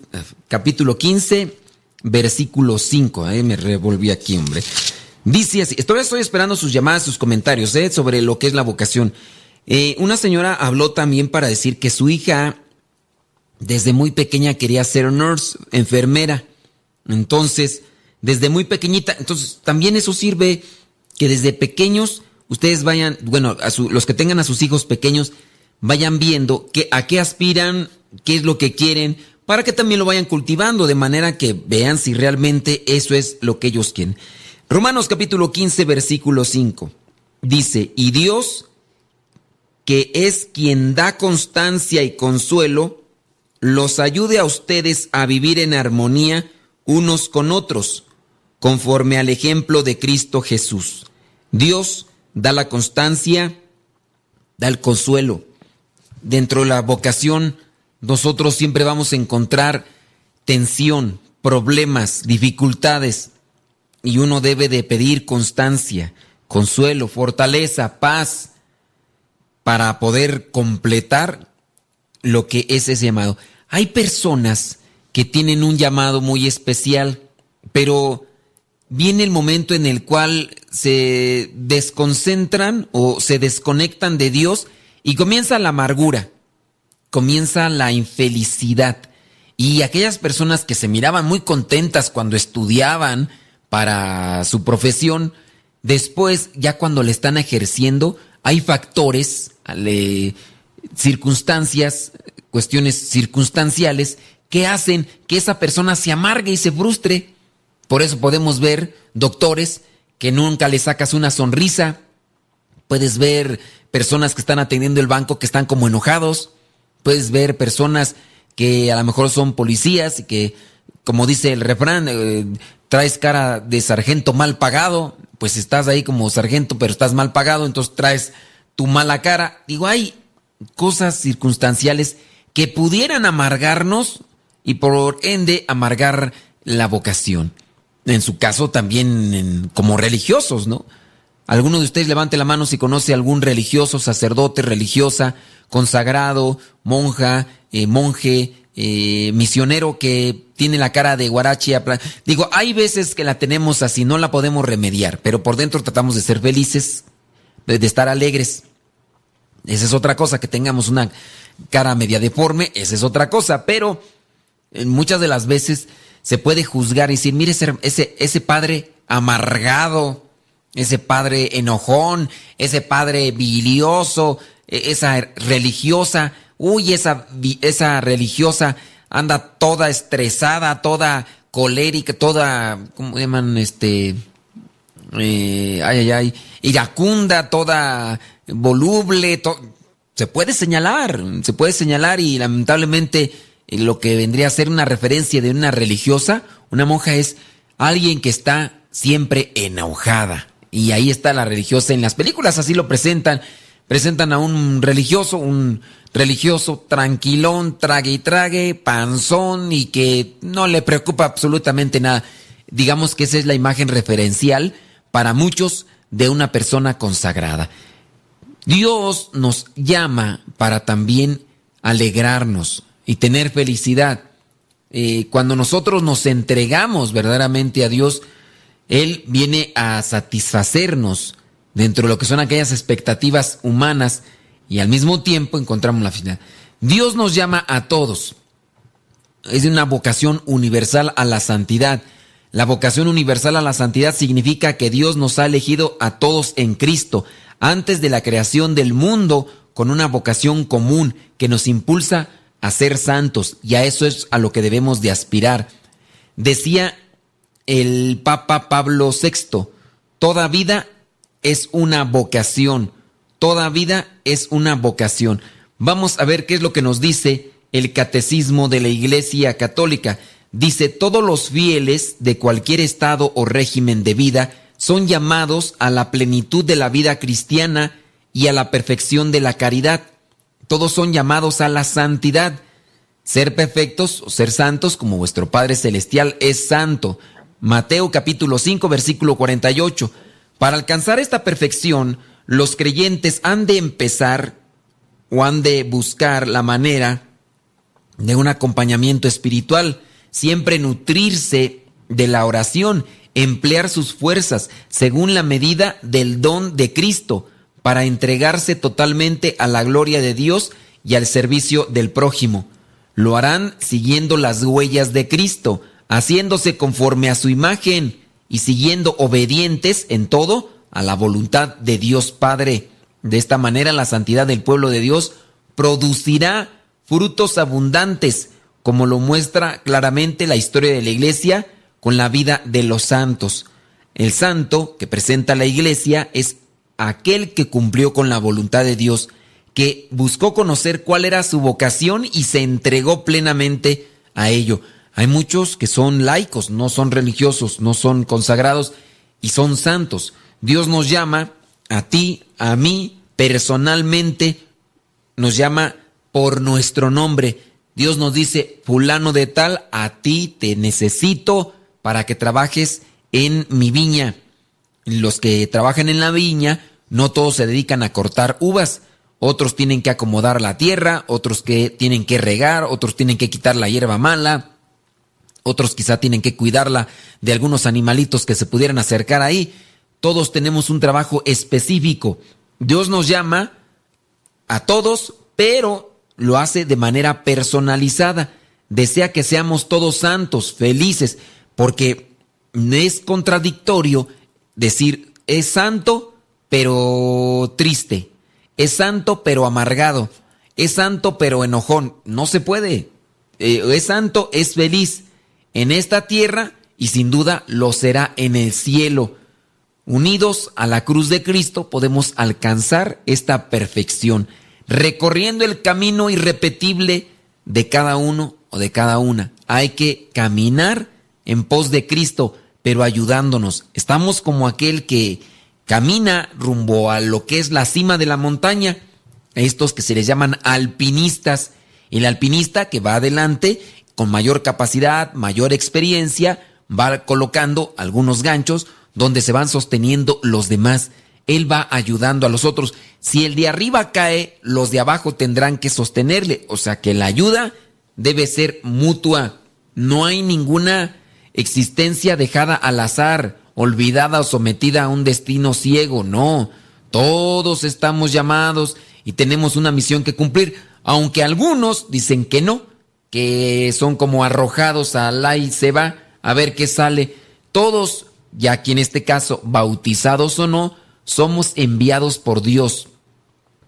capítulo 15, versículo 5. me revolví aquí, hombre. Dice así, estoy, esperando sus llamadas, sus comentarios ¿eh? sobre lo que es la vocación. Eh, una señora habló también para decir que su hija desde muy pequeña quería ser nurse, enfermera. Entonces, desde muy pequeñita, entonces también eso sirve que desde pequeños ustedes vayan, bueno, a los que tengan a sus hijos pequeños, vayan viendo que, a qué aspiran, qué es lo que quieren, para que también lo vayan cultivando de manera que vean si realmente eso es lo que ellos quieren. Romanos capítulo 15, versículo 5. Dice, y Dios, que es quien da constancia y consuelo, los ayude a ustedes a vivir en armonía unos con otros, conforme al ejemplo de Cristo Jesús. Dios da la constancia, da el consuelo. Dentro de la vocación, nosotros siempre vamos a encontrar tensión, problemas, dificultades y uno debe de pedir constancia, consuelo, fortaleza, paz para poder completar lo que es ese llamado. Hay personas que tienen un llamado muy especial, pero viene el momento en el cual se desconcentran o se desconectan de Dios y comienza la amargura, comienza la infelicidad. Y aquellas personas que se miraban muy contentas cuando estudiaban, para su profesión, después ya cuando le están ejerciendo, hay factores, circunstancias, cuestiones circunstanciales que hacen que esa persona se amargue y se frustre. Por eso podemos ver doctores que nunca le sacas una sonrisa. Puedes ver personas que están atendiendo el banco que están como enojados. Puedes ver personas que a lo mejor son policías y que, como dice el refrán, eh, traes cara de sargento mal pagado, pues estás ahí como sargento, pero estás mal pagado, entonces traes tu mala cara. Digo, hay cosas circunstanciales que pudieran amargarnos y por ende amargar la vocación. En su caso también como religiosos, ¿no? Alguno de ustedes levante la mano si conoce algún religioso, sacerdote, religiosa, consagrado, monja, eh, monje, eh, misionero que tiene la cara de guarachi. Digo, hay veces que la tenemos así, no la podemos remediar, pero por dentro tratamos de ser felices, de estar alegres. Esa es otra cosa, que tengamos una cara media deforme, esa es otra cosa, pero muchas de las veces se puede juzgar y decir, mire ese, ese padre amargado, ese padre enojón, ese padre bilioso, e, esa religiosa, uy, esa, esa religiosa anda toda estresada, toda colérica, toda, ¿cómo llaman? Este, eh, ay, ay, ay, iracunda, toda voluble, se puede señalar, se puede señalar y lamentablemente eh, lo que vendría a ser una referencia de una religiosa, una monja es alguien que está siempre enojada. Y ahí está la religiosa. En las películas así lo presentan. Presentan a un religioso, un religioso tranquilón, trague y trague, panzón y que no le preocupa absolutamente nada. Digamos que esa es la imagen referencial para muchos de una persona consagrada. Dios nos llama para también alegrarnos y tener felicidad. Eh, cuando nosotros nos entregamos verdaderamente a Dios, Él viene a satisfacernos dentro de lo que son aquellas expectativas humanas y al mismo tiempo encontramos la finalidad. Dios nos llama a todos. Es una vocación universal a la santidad. La vocación universal a la santidad significa que Dios nos ha elegido a todos en Cristo antes de la creación del mundo con una vocación común que nos impulsa a ser santos y a eso es a lo que debemos de aspirar. Decía el Papa Pablo VI, toda vida es una vocación. Toda vida es una vocación. Vamos a ver qué es lo que nos dice el catecismo de la Iglesia Católica. Dice, todos los fieles de cualquier estado o régimen de vida son llamados a la plenitud de la vida cristiana y a la perfección de la caridad. Todos son llamados a la santidad. Ser perfectos o ser santos como vuestro Padre Celestial es santo. Mateo capítulo 5 versículo 48. Para alcanzar esta perfección, los creyentes han de empezar o han de buscar la manera de un acompañamiento espiritual, siempre nutrirse de la oración, emplear sus fuerzas según la medida del don de Cristo para entregarse totalmente a la gloria de Dios y al servicio del prójimo. Lo harán siguiendo las huellas de Cristo, haciéndose conforme a su imagen y siguiendo obedientes en todo a la voluntad de Dios Padre. De esta manera la santidad del pueblo de Dios producirá frutos abundantes, como lo muestra claramente la historia de la iglesia con la vida de los santos. El santo que presenta la iglesia es aquel que cumplió con la voluntad de Dios, que buscó conocer cuál era su vocación y se entregó plenamente a ello. Hay muchos que son laicos, no son religiosos, no son consagrados y son santos. Dios nos llama a ti, a mí, personalmente, nos llama por nuestro nombre. Dios nos dice, fulano de tal, a ti te necesito para que trabajes en mi viña. Los que trabajan en la viña, no todos se dedican a cortar uvas. Otros tienen que acomodar la tierra, otros que tienen que regar, otros tienen que quitar la hierba mala, otros quizá tienen que cuidarla de algunos animalitos que se pudieran acercar ahí. Todos tenemos un trabajo específico. Dios nos llama a todos, pero lo hace de manera personalizada. Desea que seamos todos santos, felices, porque es contradictorio decir es santo pero triste, es santo pero amargado, es santo pero enojón. No se puede. Eh, es santo, es feliz en esta tierra y sin duda lo será en el cielo. Unidos a la cruz de Cristo podemos alcanzar esta perfección, recorriendo el camino irrepetible de cada uno o de cada una. Hay que caminar en pos de Cristo, pero ayudándonos. Estamos como aquel que camina rumbo a lo que es la cima de la montaña, estos que se les llaman alpinistas. El alpinista que va adelante con mayor capacidad, mayor experiencia, va colocando algunos ganchos donde se van sosteniendo los demás. Él va ayudando a los otros. Si el de arriba cae, los de abajo tendrán que sostenerle. O sea que la ayuda debe ser mutua. No hay ninguna existencia dejada al azar, olvidada o sometida a un destino ciego. No, todos estamos llamados y tenemos una misión que cumplir, aunque algunos dicen que no, que son como arrojados al y se va a ver qué sale. Todos ya que en este caso, bautizados o no, somos enviados por Dios.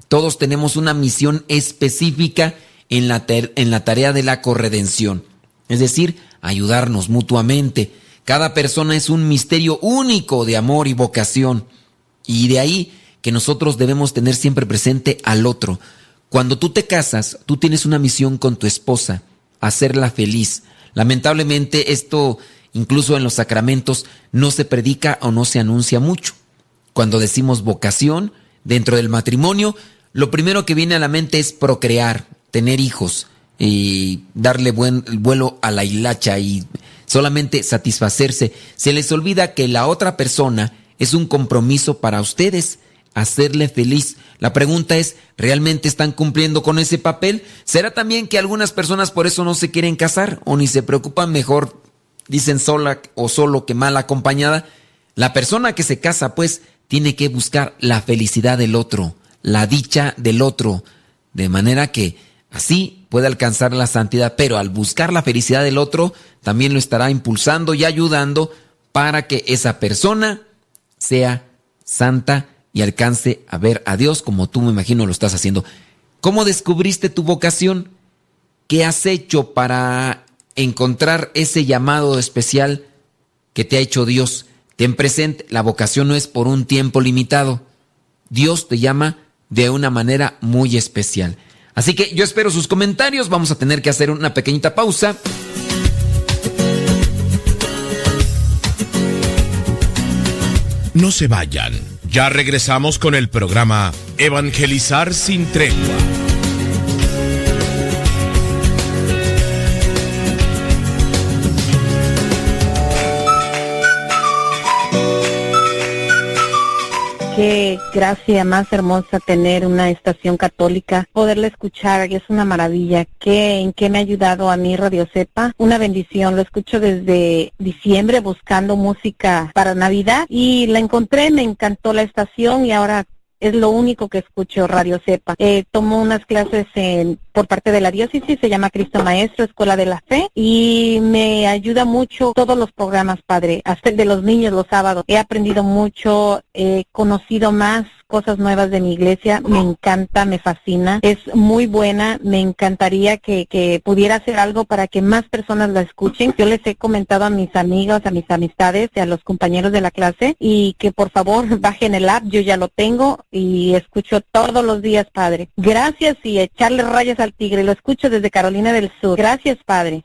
Todos tenemos una misión específica en la, en la tarea de la corredención, es decir, ayudarnos mutuamente. Cada persona es un misterio único de amor y vocación. Y de ahí que nosotros debemos tener siempre presente al otro. Cuando tú te casas, tú tienes una misión con tu esposa, hacerla feliz. Lamentablemente esto incluso en los sacramentos, no se predica o no se anuncia mucho. Cuando decimos vocación dentro del matrimonio, lo primero que viene a la mente es procrear, tener hijos y darle buen vuelo a la hilacha y solamente satisfacerse. Se les olvida que la otra persona es un compromiso para ustedes, hacerle feliz. La pregunta es, ¿realmente están cumpliendo con ese papel? ¿Será también que algunas personas por eso no se quieren casar o ni se preocupan mejor dicen sola o solo que mal acompañada, la persona que se casa pues tiene que buscar la felicidad del otro, la dicha del otro, de manera que así puede alcanzar la santidad, pero al buscar la felicidad del otro, también lo estará impulsando y ayudando para que esa persona sea santa y alcance a ver a Dios como tú me imagino lo estás haciendo. ¿Cómo descubriste tu vocación? ¿Qué has hecho para encontrar ese llamado especial que te ha hecho Dios. Ten presente, la vocación no es por un tiempo limitado. Dios te llama de una manera muy especial. Así que yo espero sus comentarios. Vamos a tener que hacer una pequeñita pausa. No se vayan. Ya regresamos con el programa Evangelizar sin tregua. Qué gracia más hermosa tener una estación católica, poderla escuchar, es una maravilla. ¿Qué, ¿En qué me ha ayudado a mí Radio Cepa? Una bendición, lo escucho desde diciembre buscando música para Navidad y la encontré, me encantó la estación y ahora es lo único que escucho Radio Cepa. Eh, tomo unas clases en, por parte de la diócesis, se llama Cristo Maestro, Escuela de la Fe, y me ayuda mucho todos los programas, Padre, hasta el de los niños los sábados. He aprendido mucho, he conocido más cosas nuevas de mi iglesia, me encanta, me fascina, es muy buena, me encantaría que, que pudiera hacer algo para que más personas la escuchen. Yo les he comentado a mis amigos, a mis amistades, a los compañeros de la clase y que por favor bajen el app, yo ya lo tengo y escucho todos los días, Padre. Gracias y echarle rayas al tigre, lo escucho desde Carolina del Sur. Gracias, Padre.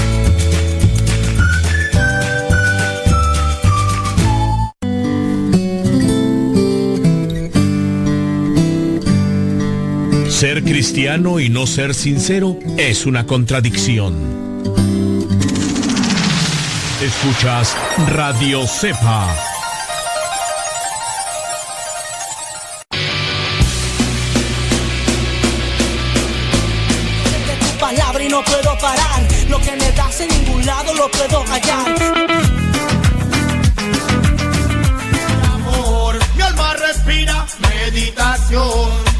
Ser cristiano y no ser sincero es una contradicción. Escuchas Radio Cepa. palabra y no puedo parar. Lo que me das en ningún lado lo puedo hallar. amor, mi alma respira meditación.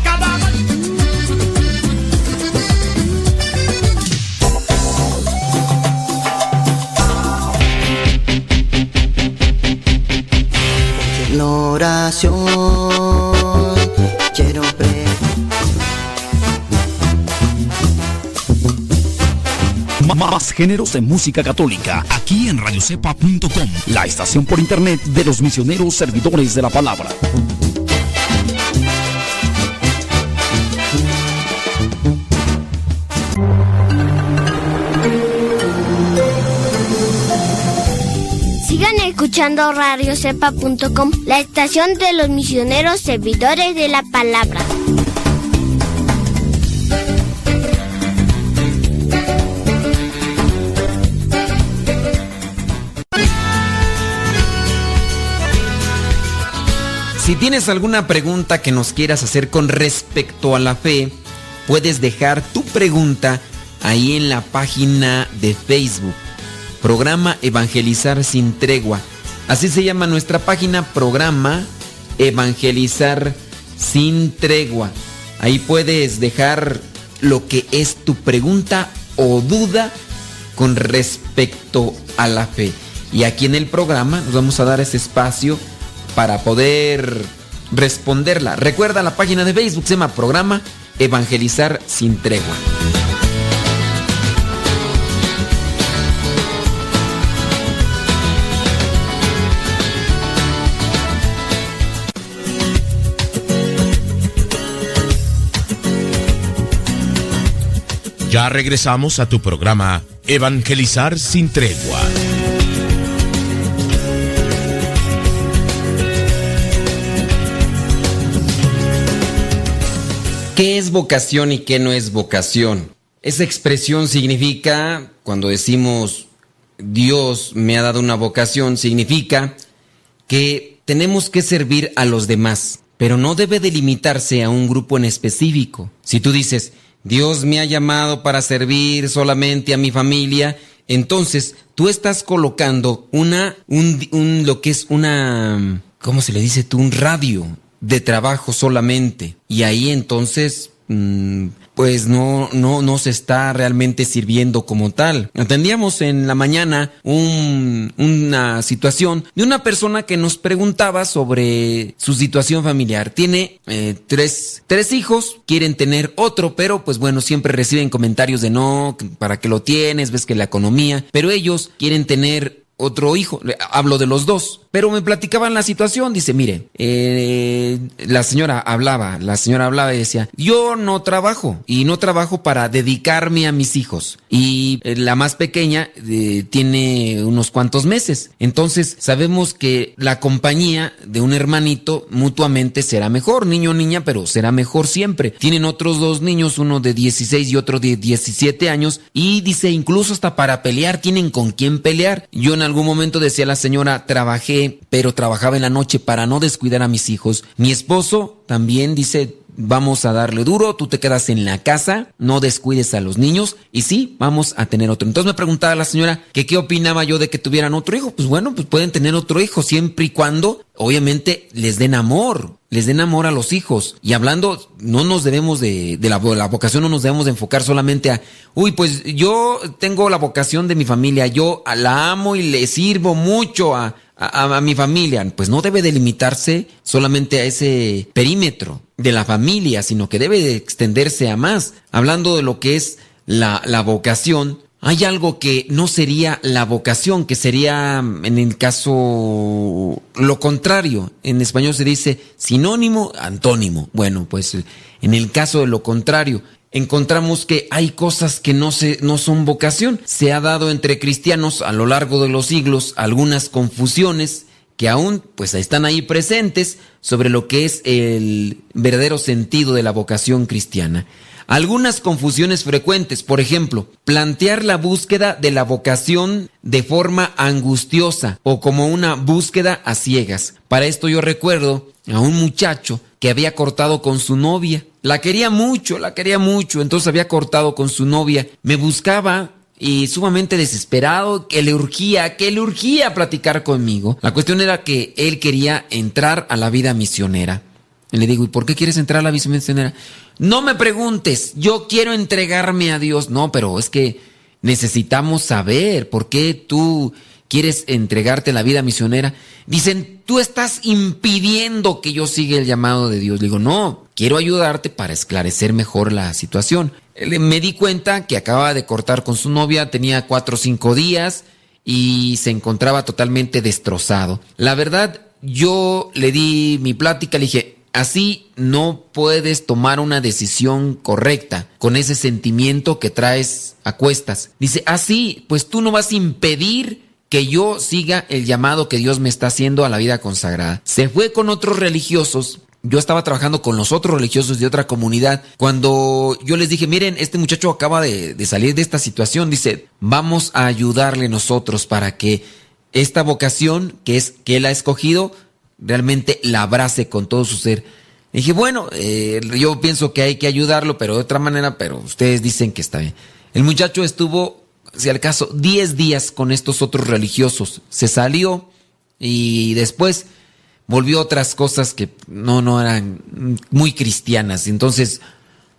Cada La oración quiero pre Más géneros de música católica aquí en radiocepa.com, la estación por internet de los misioneros servidores de la palabra. Escuchando radiocepa.com, la estación de los misioneros servidores de la palabra. Si tienes alguna pregunta que nos quieras hacer con respecto a la fe, puedes dejar tu pregunta ahí en la página de Facebook. Programa Evangelizar sin tregua. Así se llama nuestra página, Programa Evangelizar sin tregua. Ahí puedes dejar lo que es tu pregunta o duda con respecto a la fe. Y aquí en el programa nos vamos a dar ese espacio para poder responderla. Recuerda la página de Facebook, se llama Programa Evangelizar sin tregua. Ya regresamos a tu programa Evangelizar sin tregua. ¿Qué es vocación y qué no es vocación? Esa expresión significa, cuando decimos Dios me ha dado una vocación, significa que tenemos que servir a los demás, pero no debe delimitarse a un grupo en específico. Si tú dices, Dios me ha llamado para servir solamente a mi familia, entonces tú estás colocando una, un, un- lo que es una, ¿cómo se le dice tú? Un radio de trabajo solamente. Y ahí entonces, pues no, no, no se está realmente sirviendo como tal. Atendíamos en la mañana un- una situación de una persona que nos preguntaba sobre su situación familiar. Tiene eh, tres, tres hijos, quieren tener otro, pero pues bueno, siempre reciben comentarios de no, para qué lo tienes, ves que la economía, pero ellos quieren tener otro hijo. Hablo de los dos. Pero me platicaban la situación. Dice, mire, eh, la señora hablaba, la señora hablaba y decía, yo no trabajo y no trabajo para dedicarme a mis hijos. Y eh, la más pequeña eh, tiene unos cuantos meses. Entonces sabemos que la compañía de un hermanito mutuamente será mejor, niño o niña, pero será mejor siempre. Tienen otros dos niños, uno de 16 y otro de 17 años, y dice, incluso hasta para pelear tienen con quién pelear. Yo en algún momento decía la señora, trabajé, pero trabajaba en la noche para no descuidar a mis hijos. Mi esposo también dice, vamos a darle duro, tú te quedas en la casa, no descuides a los niños y sí, vamos a tener otro. Entonces me preguntaba la señora que qué opinaba yo de que tuvieran otro hijo. Pues bueno, pues pueden tener otro hijo siempre y cuando obviamente les den amor, les den amor a los hijos. Y hablando, no nos debemos de, la, vocación, no nos debemos de enfocar solamente a, uy, pues yo tengo la vocación de mi familia, yo la amo y le sirvo mucho a, a, mi familia. Pues no debe delimitarse solamente a ese perímetro de la familia, sino que debe de extenderse a más. Hablando de lo que es la, la vocación, hay algo que no sería la vocación, que sería en el caso lo contrario. En español se dice sinónimo, antónimo. Bueno, pues en el caso de lo contrario, encontramos que hay cosas que no, se, no son vocación. Se ha dado entre cristianos a lo largo de los siglos algunas confusiones que aún pues están ahí presentes sobre lo que es el verdadero sentido de la vocación cristiana. Algunas confusiones frecuentes, por ejemplo, plantear la búsqueda de la vocación de forma angustiosa o como una búsqueda a ciegas. Para esto yo recuerdo a un muchacho que había cortado con su novia. La quería mucho, la quería mucho, entonces había cortado con su novia. Me buscaba y sumamente desesperado, que le urgía, que le urgía platicar conmigo. La cuestión era que él quería entrar a la vida misionera. Y le digo, ¿y por qué quieres entrar a la vida misionera? No me preguntes, yo quiero entregarme a Dios. No, pero es que necesitamos saber por qué tú quieres entregarte a la vida misionera. Dicen, tú estás impidiendo que yo siga el llamado de Dios. Le digo, no, quiero ayudarte para esclarecer mejor la situación. Me di cuenta que acababa de cortar con su novia, tenía cuatro o cinco días y se encontraba totalmente destrozado. La verdad, yo le di mi plática, le dije, Así no puedes tomar una decisión correcta con ese sentimiento que traes a cuestas. Dice, así, pues tú no vas a impedir que yo siga el llamado que Dios me está haciendo a la vida consagrada. Se fue con otros religiosos. Yo estaba trabajando con los otros religiosos de otra comunidad. Cuando yo les dije, miren, este muchacho acaba de, de salir de esta situación, dice, vamos a ayudarle nosotros para que esta vocación que es que él ha escogido realmente la abrace con todo su ser. dije, bueno, eh, yo pienso que hay que ayudarlo, pero de otra manera, pero ustedes dicen que está bien. El muchacho estuvo, si al caso, 10 días con estos otros religiosos. Se salió y después volvió otras cosas que no, no eran muy cristianas. Entonces,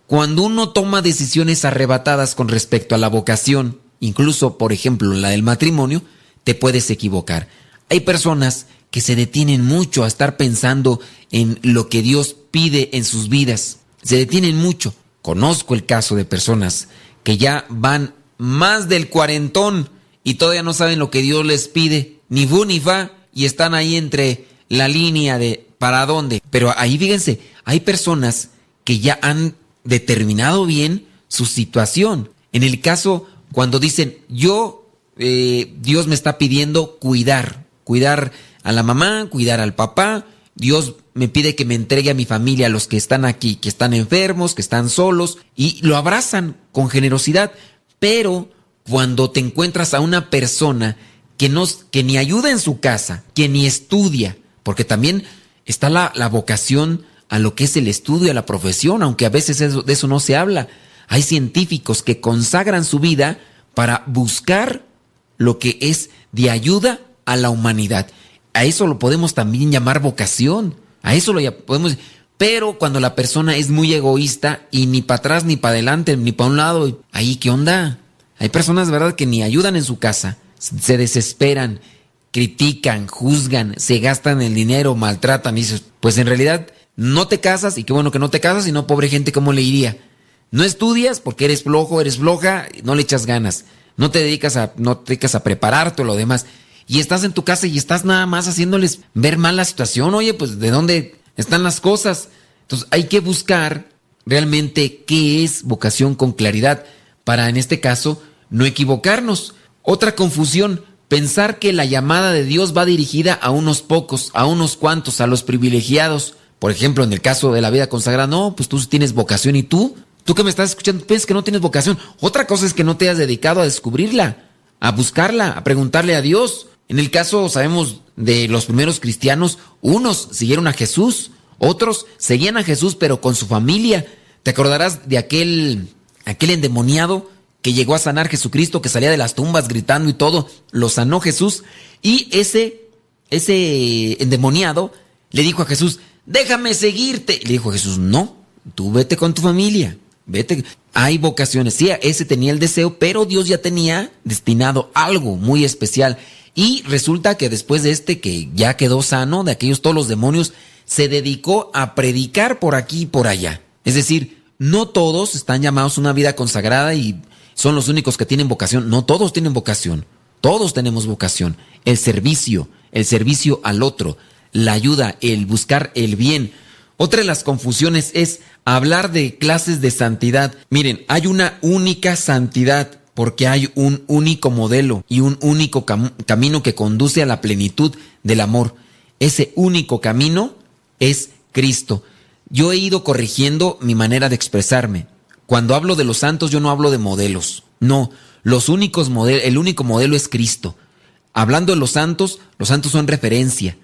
cuando uno toma decisiones arrebatadas con respecto a la vocación, incluso, por ejemplo, la del matrimonio, te puedes equivocar. Hay personas que se detienen mucho a estar pensando en lo que Dios pide en sus vidas. Se detienen mucho. Conozco el caso de personas que ya van más del cuarentón y todavía no saben lo que Dios les pide, ni fu ni fa, y están ahí entre la línea de para dónde. Pero ahí fíjense, hay personas que ya han determinado bien su situación. En el caso, cuando dicen, yo, eh, Dios me está pidiendo cuidar, cuidar a la mamá, cuidar al papá. Dios me pide que me entregue a mi familia, a los que están aquí, que están enfermos, que están solos, y lo abrazan con generosidad. Pero cuando te encuentras a una persona que, no, que ni ayuda en su casa, que ni estudia, porque también está la, la vocación a lo que es el estudio, a la profesión, aunque a veces de eso no se habla. Hay científicos que consagran su vida para buscar lo que es de ayuda a la humanidad. A eso lo podemos también llamar vocación. A eso lo podemos. Pero cuando la persona es muy egoísta y ni para atrás, ni para adelante, ni para un lado, ahí, ¿qué onda? Hay personas, ¿verdad?, que ni ayudan en su casa, se desesperan, critican, juzgan, se gastan el dinero, maltratan. Y dices, pues en realidad no te casas, y qué bueno que no te casas, y no, pobre gente, ¿cómo le iría? No estudias porque eres flojo, eres floja, no le echas ganas. No te dedicas a, no te dedicas a prepararte o lo demás. Y estás en tu casa y estás nada más haciéndoles ver mal la situación. Oye, pues de dónde están las cosas. Entonces hay que buscar realmente qué es vocación con claridad para en este caso no equivocarnos. Otra confusión, pensar que la llamada de Dios va dirigida a unos pocos, a unos cuantos, a los privilegiados. Por ejemplo, en el caso de la vida consagrada, no, pues tú tienes vocación y tú, tú que me estás escuchando, piensas que no tienes vocación. Otra cosa es que no te has dedicado a descubrirla, a buscarla, a preguntarle a Dios. En el caso, sabemos, de los primeros cristianos, unos siguieron a Jesús, otros seguían a Jesús, pero con su familia. ¿Te acordarás de aquel, aquel endemoniado que llegó a sanar Jesucristo, que salía de las tumbas gritando y todo? Lo sanó Jesús. Y ese, ese endemoniado le dijo a Jesús, déjame seguirte. Le dijo Jesús, no, tú vete con tu familia. Vete. Hay vocaciones. Sí, ese tenía el deseo, pero Dios ya tenía destinado algo muy especial. Y resulta que después de este que ya quedó sano de aquellos todos los demonios, se dedicó a predicar por aquí y por allá. Es decir, no todos están llamados a una vida consagrada y son los únicos que tienen vocación. No todos tienen vocación. Todos tenemos vocación. El servicio, el servicio al otro, la ayuda, el buscar el bien. Otra de las confusiones es hablar de clases de santidad. Miren, hay una única santidad porque hay un único modelo y un único camino que conduce a la plenitud del amor. Ese único camino es Cristo. Yo he ido corrigiendo mi manera de expresarme. Cuando hablo de los santos yo no hablo de modelos. No, los únicos el único modelo es Cristo. Hablando de los santos, los santos son referencia.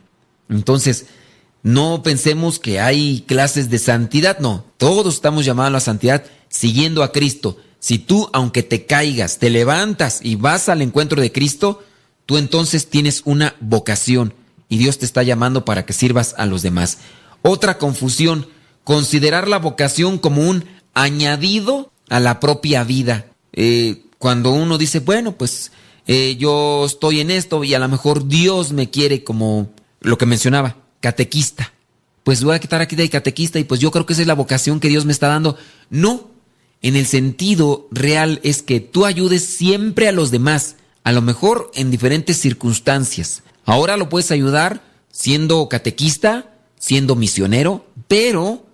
Entonces, no pensemos que hay clases de santidad, no. Todos estamos llamados a la santidad siguiendo a Cristo. Si tú, aunque te caigas, te levantas y vas al encuentro de Cristo, tú entonces tienes una vocación y Dios te está llamando para que sirvas a los demás. Otra confusión, considerar la vocación como un añadido a la propia vida. Eh, cuando uno dice, bueno, pues eh, yo estoy en esto y a lo mejor Dios me quiere como lo que mencionaba, catequista. Pues voy a quitar aquí de catequista y pues yo creo que esa es la vocación que Dios me está dando. No, en el sentido real es que tú ayudes siempre a los demás, a lo mejor en diferentes circunstancias. Ahora lo puedes ayudar siendo catequista, siendo misionero, pero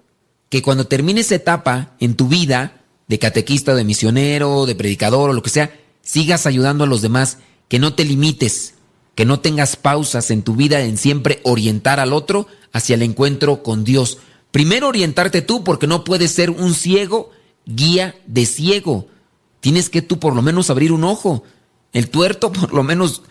que cuando termine esa etapa en tu vida de catequista, de misionero, de predicador o lo que sea, sigas ayudando a los demás, que no te limites, que no tengas pausas en tu vida en siempre orientar al otro hacia el encuentro con Dios. Primero orientarte tú porque no puedes ser un ciego guía de ciego. Tienes que tú por lo menos abrir un ojo. El tuerto por lo menos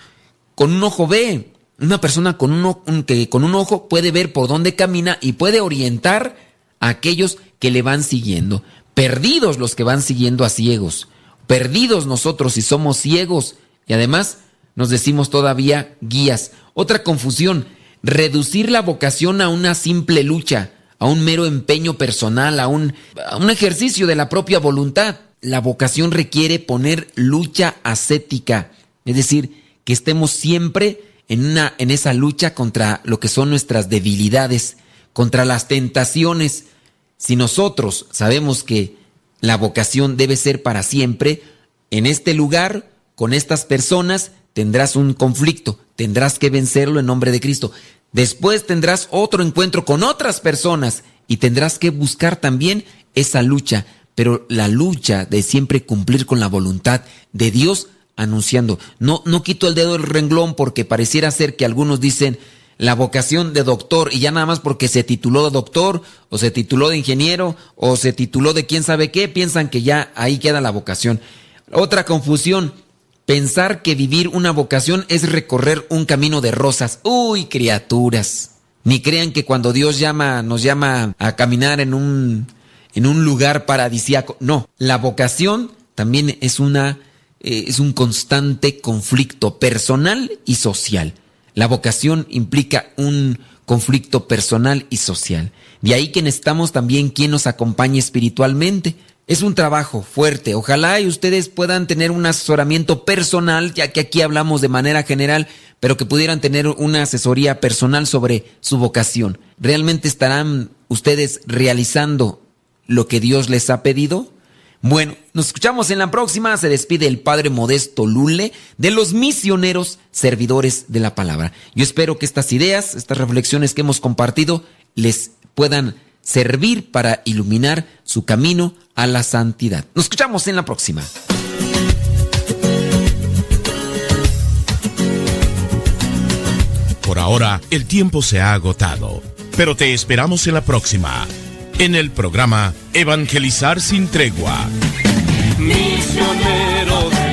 con un ojo ve. Una persona con un, que con un ojo puede ver por dónde camina y puede orientar a aquellos que le van siguiendo. Perdidos los que van siguiendo a ciegos. Perdidos nosotros si somos ciegos. Y además nos decimos todavía guías. Otra confusión, reducir la vocación a una simple lucha a un mero empeño personal, a un, a un ejercicio de la propia voluntad. La vocación requiere poner lucha ascética, es decir, que estemos siempre en, una, en esa lucha contra lo que son nuestras debilidades, contra las tentaciones. Si nosotros sabemos que la vocación debe ser para siempre, en este lugar, con estas personas, tendrás un conflicto, tendrás que vencerlo en nombre de Cristo. Después tendrás otro encuentro con otras personas y tendrás que buscar también esa lucha, pero la lucha de siempre cumplir con la voluntad de Dios anunciando. No, no quito el dedo del renglón porque pareciera ser que algunos dicen la vocación de doctor y ya nada más porque se tituló de doctor o se tituló de ingeniero o se tituló de quién sabe qué, piensan que ya ahí queda la vocación. Otra confusión, Pensar que vivir una vocación es recorrer un camino de rosas. Uy, criaturas. Ni crean que cuando Dios llama, nos llama a caminar en un, en un lugar paradisiaco. No, la vocación también es una, eh, es un constante conflicto personal y social. La vocación implica un conflicto personal y social. De ahí que necesitamos también quien nos acompañe espiritualmente. Es un trabajo fuerte. Ojalá y ustedes puedan tener un asesoramiento personal, ya que aquí hablamos de manera general, pero que pudieran tener una asesoría personal sobre su vocación. ¿Realmente estarán ustedes realizando lo que Dios les ha pedido? Bueno, nos escuchamos en la próxima. Se despide el Padre Modesto Lule de los misioneros servidores de la palabra. Yo espero que estas ideas, estas reflexiones que hemos compartido, les puedan servir para iluminar su camino a la santidad. Nos escuchamos en la próxima. Por ahora, el tiempo se ha agotado, pero te esperamos en la próxima, en el programa Evangelizar sin tregua. Misionero